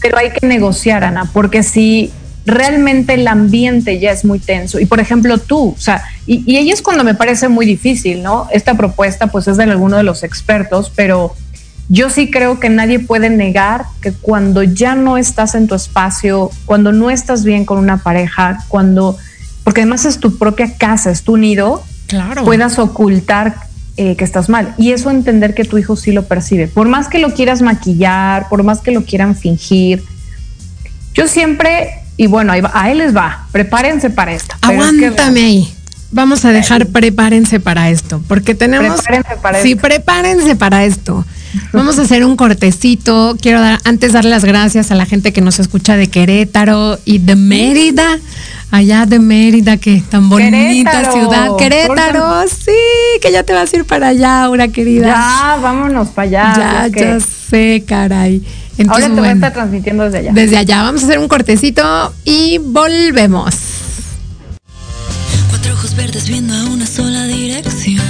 Pero hay que negociar, Ana, porque si realmente el ambiente ya es muy tenso, y por ejemplo tú, o sea, y, y ahí es cuando me parece muy difícil, ¿no? Esta propuesta pues es de alguno de los expertos, pero yo sí creo que nadie puede negar que cuando ya no estás en tu espacio, cuando no estás bien con una pareja, cuando, porque además es tu propia casa, es tu nido, Claro. puedas ocultar eh, que estás mal. Y eso entender que tu hijo sí lo percibe. Por más que lo quieras maquillar, por más que lo quieran fingir. Yo siempre, y bueno, ahí va- a él les va, prepárense para esto. Pero es que- Aguántame ahí. Vamos a dejar prepárense para esto, porque tenemos. Prepárense para sí, esto. prepárense para esto. Vamos a hacer un cortecito. Quiero dar, antes darle las gracias a la gente que nos escucha de Querétaro y de Mérida. Allá de Mérida, que tan bonita Querétaro. ciudad. Querétaro, sí, que ya te vas a ir para allá, Aura querida. Ya, vámonos para allá. ya, es que ya sé, caray. Entonces, ahora te voy a bueno, estar transmitiendo desde allá. desde allá vamos a hacer un cortecito y volvemos. Cuatro ojos verdes viendo a una sola dirección.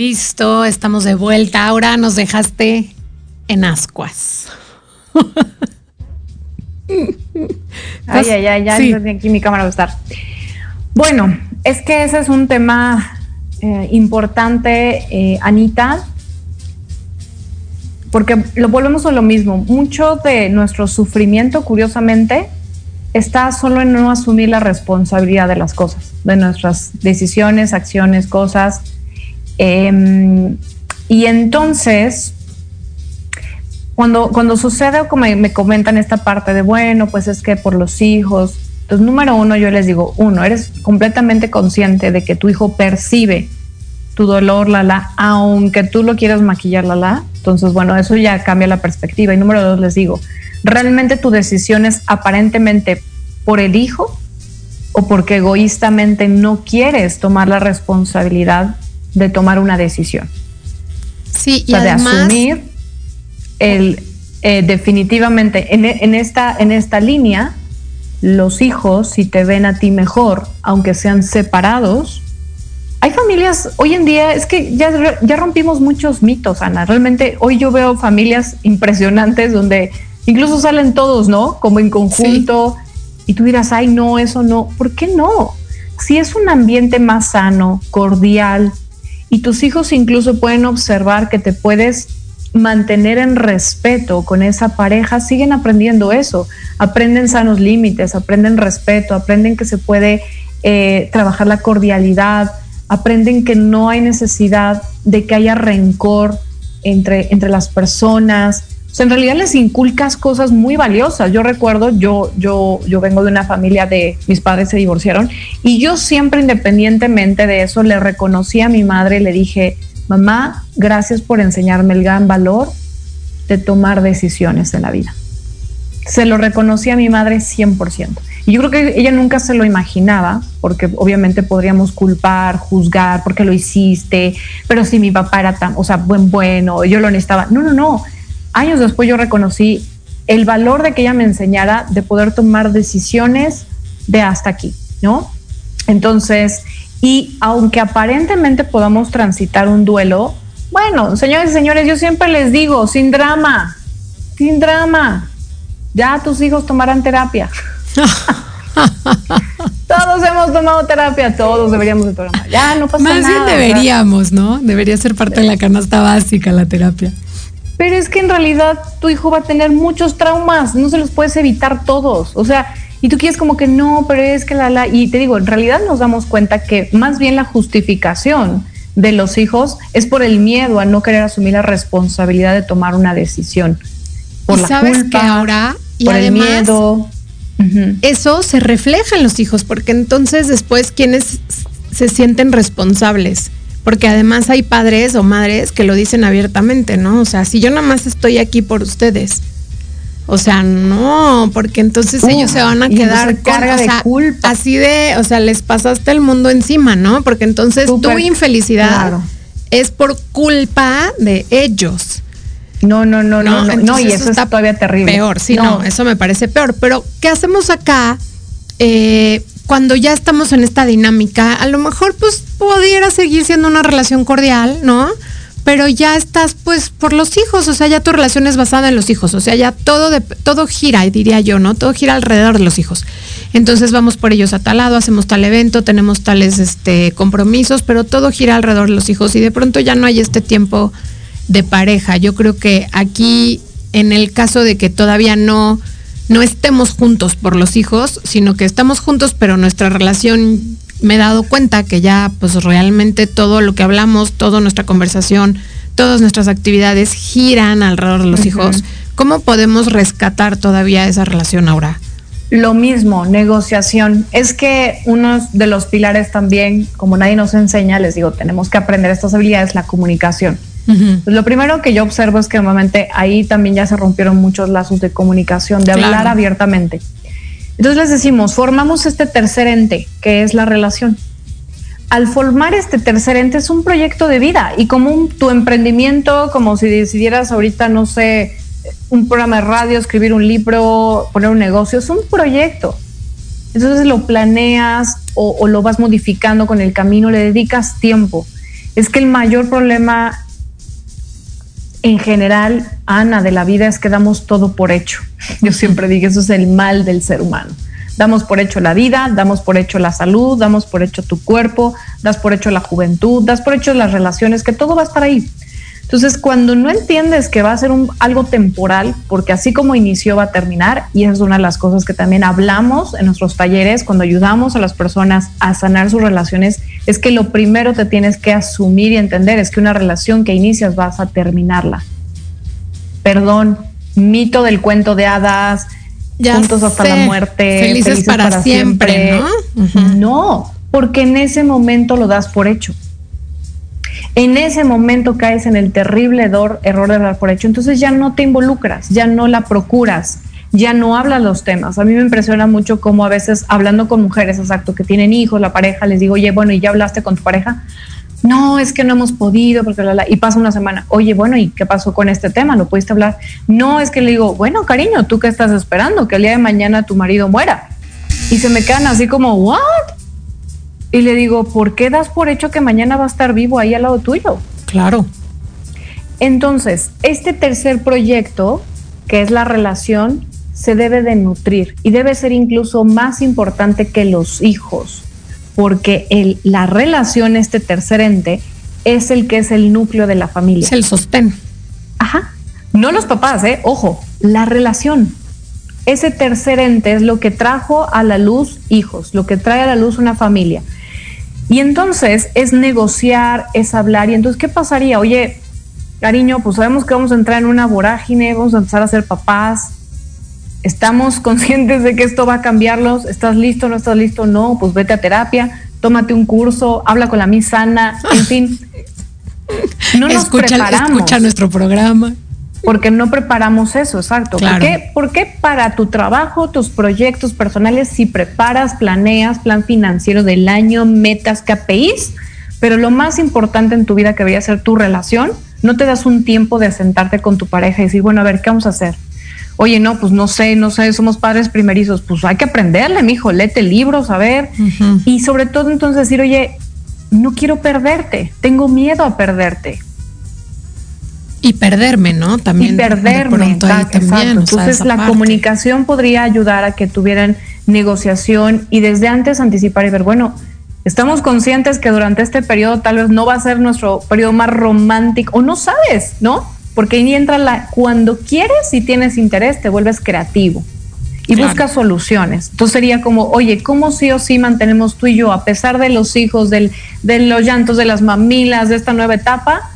Listo, estamos de vuelta. Ahora nos dejaste en ascuas. Ay, ay, ay, ya Sí. aquí mi cámara va a estar. Bueno, es que ese es un tema eh, importante, eh, Anita, porque lo volvemos a lo mismo. Mucho de nuestro sufrimiento, curiosamente, está solo en no asumir la responsabilidad de las cosas, de nuestras decisiones, acciones, cosas. Em, y entonces, cuando, cuando sucede como me comentan esta parte de, bueno, pues es que por los hijos, entonces número uno yo les digo, uno, eres completamente consciente de que tu hijo percibe tu dolor, la la, aunque tú lo quieras maquillar, la la, entonces bueno, eso ya cambia la perspectiva. Y número dos les digo, ¿realmente tu decisión es aparentemente por el hijo o porque egoístamente no quieres tomar la responsabilidad de tomar una decisión? Sí, O y sea, de además, asumir el eh, definitivamente en, en esta en esta línea los hijos, si te ven a ti mejor, aunque sean separados, hay familias, hoy en día es que ya, ya rompimos muchos mitos, Ana. Realmente hoy yo veo familias impresionantes donde incluso salen todos, ¿no? Como en conjunto. Y tú dirás, ay, no, eso no. ¿Por qué no? Si es un ambiente más sano, cordial, y tus hijos incluso pueden observar que te puedes mantener en respeto con esa pareja, siguen aprendiendo eso. Aprenden sanos límites, aprenden respeto, aprenden que se puede eh, trabajar la cordialidad, aprenden que no hay necesidad de que haya rencor entre, entre las personas. O sea, en realidad les inculcas cosas muy valiosas. Yo recuerdo, yo, yo, yo vengo de una familia de mis padres se divorciaron y yo siempre, independientemente de eso, le reconocí a mi madre, le dije, mamá, gracias por enseñarme el gran valor de tomar decisiones en la vida. Se lo reconocí a mi madre 100%. Y yo creo que ella nunca se lo imaginaba, porque obviamente podríamos culpar, juzgar, porque lo hiciste, pero si mi papá era tan, o sea, buen bueno, yo lo necesitaba. No, no, no. Años después yo reconocí el valor de que ella me enseñara de poder tomar decisiones de hasta aquí, ¿no? Entonces, y aunque aparentemente podamos transitar un duelo, bueno, señores y señores, yo siempre les digo, sin drama, sin drama, ya tus hijos tomarán terapia. todos hemos tomado terapia, todos deberíamos de tomar. Ya no pasa Más nada. bien o sea, deberíamos, ¿no? Debería ser parte de la canasta básica la terapia. Pero es que en realidad tu hijo va a tener muchos traumas, no se los puedes evitar todos. O sea, y tú quieres como que no, pero es que la la. Y te digo, en realidad nos damos cuenta que más bien la justificación de los hijos es por el miedo a no querer asumir la responsabilidad de tomar una decisión. Por y la sabes culpa, que ahora, y por además, el miedo. eso se refleja en los hijos, porque entonces después quienes se sienten responsables. Porque además hay padres o madres que lo dicen abiertamente, ¿no? O sea, si yo nada más estoy aquí por ustedes. O sea, no, porque entonces Uh, ellos se van a quedar entonces con, carga o de sea, culpa. así de, o sea, les pasaste el mundo encima, ¿no? Porque entonces tu infelicidad claro. es por culpa de ellos. No, no, no, no, no, no, y eso, es todavía terrible. Peor, sí, no. eso me parece peor. Pero, ¿qué hacemos acá eh, cuando ya estamos en esta dinámica? A lo mejor, pues, pudiera seguir siendo una relación cordial, ¿no? Pero ya estás, pues, por los hijos, o sea, ya tu relación es basada en los hijos, o sea, ya todo, de, todo gira, diría yo, ¿no? Todo gira alrededor de los hijos. Entonces vamos por ellos a tal lado, hacemos tal evento, tenemos tales este, compromisos, pero todo gira alrededor de los hijos y de pronto ya no hay este tiempo de pareja. Yo creo que aquí, en el caso de que todavía no, no estemos juntos por los hijos, sino que estamos juntos, pero nuestra relación, me he dado cuenta que ya, pues realmente todo lo que hablamos, toda nuestra conversación, todas nuestras actividades giran alrededor de los hijos. ¿Cómo podemos rescatar todavía esa relación ahora? Lo mismo, negociación. Es que uno de los pilares también, como nadie nos enseña, les digo, tenemos que aprender estas habilidades, la comunicación. Pues lo primero que yo observo es que normalmente ahí también ya se rompieron muchos lazos de comunicación, de Claro. hablar abiertamente. Entonces les decimos, formamos este tercer ente, que es la relación. Al formar este tercer ente es un proyecto de vida y como un- tu emprendimiento, como si decidieras ahorita, no sé, un programa de radio, escribir un libro, poner un negocio, es un proyecto. Entonces lo planeas o, o lo vas modificando con el camino, le dedicas tiempo. Es que el mayor problema en general, Ana, de la vida es que damos todo por hecho. Yo siempre digo, eso es el mal del ser humano. Damos por hecho la vida, damos por hecho la salud, damos por hecho tu cuerpo, das por hecho la juventud, das por hecho las relaciones, que todo va a estar ahí. Entonces, cuando no entiendes que va a ser un, algo temporal, porque así como inició va a terminar, y esa es una de las cosas que también hablamos en nuestros talleres, cuando ayudamos a las personas a sanar sus relaciones, es que lo primero te tienes que asumir y entender es que una relación que inicias vas a terminarla. Perdón, mito del cuento de hadas, Ya juntos hasta la muerte, Felices para siempre, ¿no? No, porque en ese momento lo das por hecho. En ese momento caes en el terrible dor- error de dar por hecho. Entonces ya no te involucras, ya no la procuras, ya no hablas los temas. A mí me impresiona mucho cómo a veces hablando con mujeres, exacto, que tienen hijos, la pareja, les digo, oye, bueno, ¿y ya hablaste con tu pareja? No, es que no hemos podido, porque la, la", y pasa una semana, oye, bueno, ¿y qué pasó con este tema? ¿Lo pudiste hablar? No, es que le digo, bueno, cariño, ¿tú qué estás esperando? Que el día de mañana tu marido muera. Y se me quedan así como, ¿what? Y le digo, ¿por qué das por hecho que mañana va a estar vivo ahí al lado tuyo? Claro. Entonces, este tercer proyecto, que es la relación, se debe de nutrir y debe ser incluso más importante que los hijos, porque el, la relación, este tercer ente, es el que es el núcleo de la familia. Es el sostén. Ajá. No los papás, ¿eh? Ojo, la relación. Ese tercer ente es lo que trajo a la luz hijos, lo que trae a la luz una familia. Y entonces es negociar, es hablar. Y entonces, ¿qué pasaría? Oye, cariño, pues sabemos que vamos a entrar en una vorágine, vamos a empezar a ser papás. Estamos conscientes de que esto va a cambiarlos. ¿Estás listo? ¿No estás listo? No, pues vete a terapia, tómate un curso, habla con la misana, en fin. No nos escucha, preparamos escucha nuestro programa. Porque no preparamos eso, exacto. Claro. ¿Por, qué, por qué para tu trabajo, tus proyectos personales, si preparas, planeas, plan financiero del año, metas, KPIs, pero lo más importante en tu vida que debería ser tu relación, no te das un tiempo de sentarte con tu pareja y decir, bueno, a ver, ¿qué vamos a hacer? Oye, no, pues no sé, no sé, somos padres primerizos, pues hay que aprenderle, mijo, léete libros, a ver. Y sobre todo entonces decir, oye, no quiero perderte, tengo miedo a perderte. Y perderme, ¿no? También. y de perderme. pronto ahí exacto, también, exacto. o sea, Entonces la parte. comunicación podría ayudar a que tuvieran negociación y desde antes anticipar y ver, bueno, estamos conscientes que durante este periodo tal vez no va a ser nuestro periodo más romántico o no sabes, ¿no? Porque ahí entra la cuando quieres y tienes interés te vuelves creativo y Claro. buscas soluciones. Entonces sería como, oye, ¿cómo sí o sí mantenemos tú y yo, a pesar de los hijos, del, de los llantos, de las mamilas, de esta nueva etapa,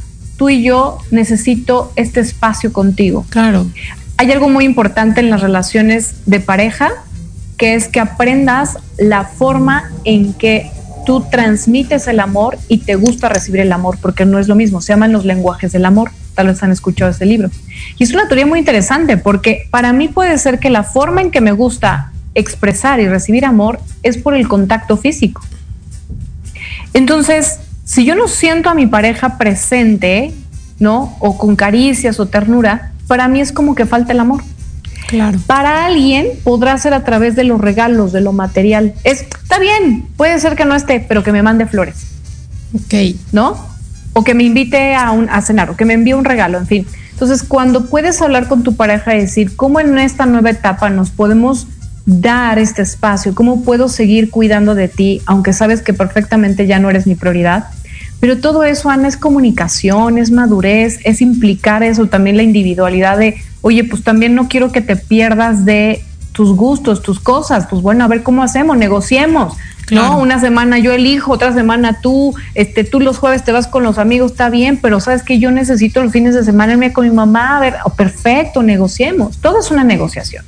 tú y yo necesito este espacio contigo? Claro. Hay algo muy importante en las relaciones de pareja, que es que aprendas la forma en que tú transmites el amor y te gusta recibir el amor, porque no es lo mismo, se llaman los lenguajes del amor, tal vez han escuchado este libro. Y es una teoría muy interesante, porque para mí puede ser que la forma en que me gusta expresar y recibir amor es por el contacto físico. Entonces, si yo no siento a mi pareja presente, ¿no? O con caricias o ternura, para mí es como que falta el amor. Claro. Para alguien podrá ser a través de los regalos, de lo material. Es, está bien, puede ser que no esté, pero que me mande flores, Ok. ¿no? O que me invite a, un, a cenar, o que me envíe un regalo, en fin. Entonces, cuando puedes hablar con tu pareja y decir, ¿cómo en esta nueva etapa nos podemos dar este espacio? ¿Cómo puedo seguir cuidando de ti, aunque sabes que perfectamente ya no eres mi prioridad? Pero todo eso, Ana, es comunicación, es madurez, es implicar eso, también la individualidad de, oye, pues también no quiero que te pierdas de tus gustos, tus cosas, pues bueno, a ver cómo hacemos, negociemos. Claro. No, una semana yo elijo, otra semana tú, este, tú los jueves te vas con los amigos, está bien, pero sabes que yo necesito los fines de semana irme con mi mamá, a ver, oh, perfecto, negociemos. Todo es una negociación.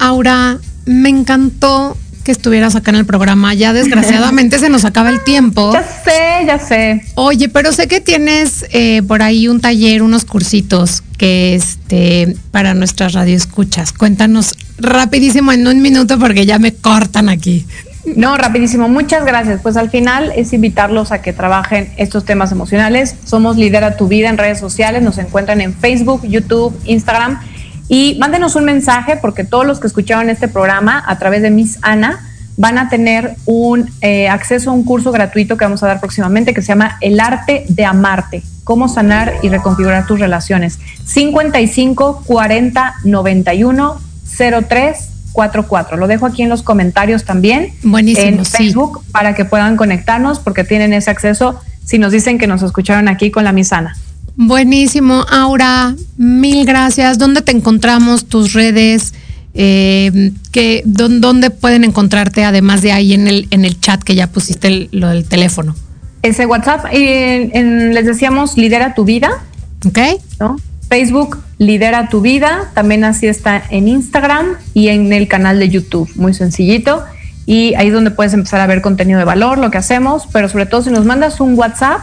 Aura, me encantó que estuvieras acá en el programa. Ya desgraciadamente se nos acaba el tiempo. Ya sé, ya sé. Oye, pero sé que tienes eh, por ahí un taller, unos cursitos que este para nuestras radioescuchas. Cuéntanos rapidísimo en un minuto porque ya me cortan aquí. No, rapidísimo. Muchas gracias. Pues al final es invitarlos a que trabajen estos temas emocionales. Somos Lidera tu Vida en redes sociales. Nos encuentran en Facebook, YouTube, Instagram. Y mándenos un mensaje porque todos los que escucharon este programa a través de Miss Ana van a tener un eh, acceso a un curso gratuito que vamos a dar próximamente que se llama El arte de amarte. Cómo sanar y reconfigurar tus relaciones. 55 40 91 03 44. Lo dejo aquí en los comentarios también. Buenísimo, En sí. Facebook para que puedan conectarnos porque tienen ese acceso si nos dicen que nos escucharon aquí con la misana. Buenísimo, Aura, mil gracias. ¿Dónde te encontramos? Tus redes, eh, que, dón- ¿dónde pueden encontrarte además de ahí en el, en el chat que ya pusiste el- lo del teléfono? Ese WhatsApp, en- les decíamos, lidera tu vida, ¿Ok? ¿no? Facebook, lidera tu vida, también así está en Instagram y en el canal de YouTube, muy sencillito. Y ahí es donde puedes empezar a ver contenido de valor, lo que hacemos, pero sobre todo si nos mandas un WhatsApp,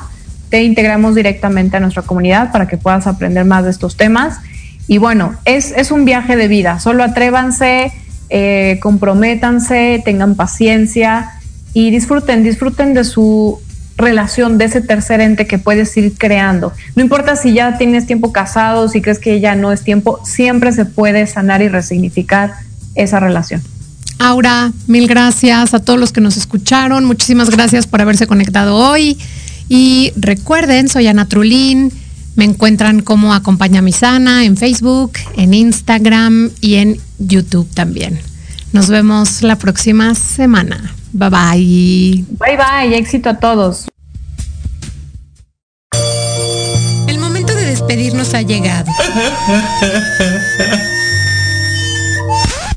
te integramos directamente a nuestra comunidad para que puedas aprender más de estos temas. Y bueno, es, es un viaje de vida, solo atrévanse, eh, comprométanse, tengan paciencia y disfruten, disfruten de su relación, de ese tercer ente que puedes ir creando. No importa si ya tienes tiempo casado, si crees que ya no es tiempo, siempre se puede sanar y resignificar esa relación. Aura, mil gracias a todos los que nos escucharon. Muchísimas gracias por haberse conectado hoy. Y recuerden, soy Ana Trulín. Me encuentran como Acompaña mi Sana en Facebook, en Instagram y en YouTube también. Nos vemos la próxima semana. Bye bye. Bye bye, éxito a todos. El momento de despedirnos ha llegado.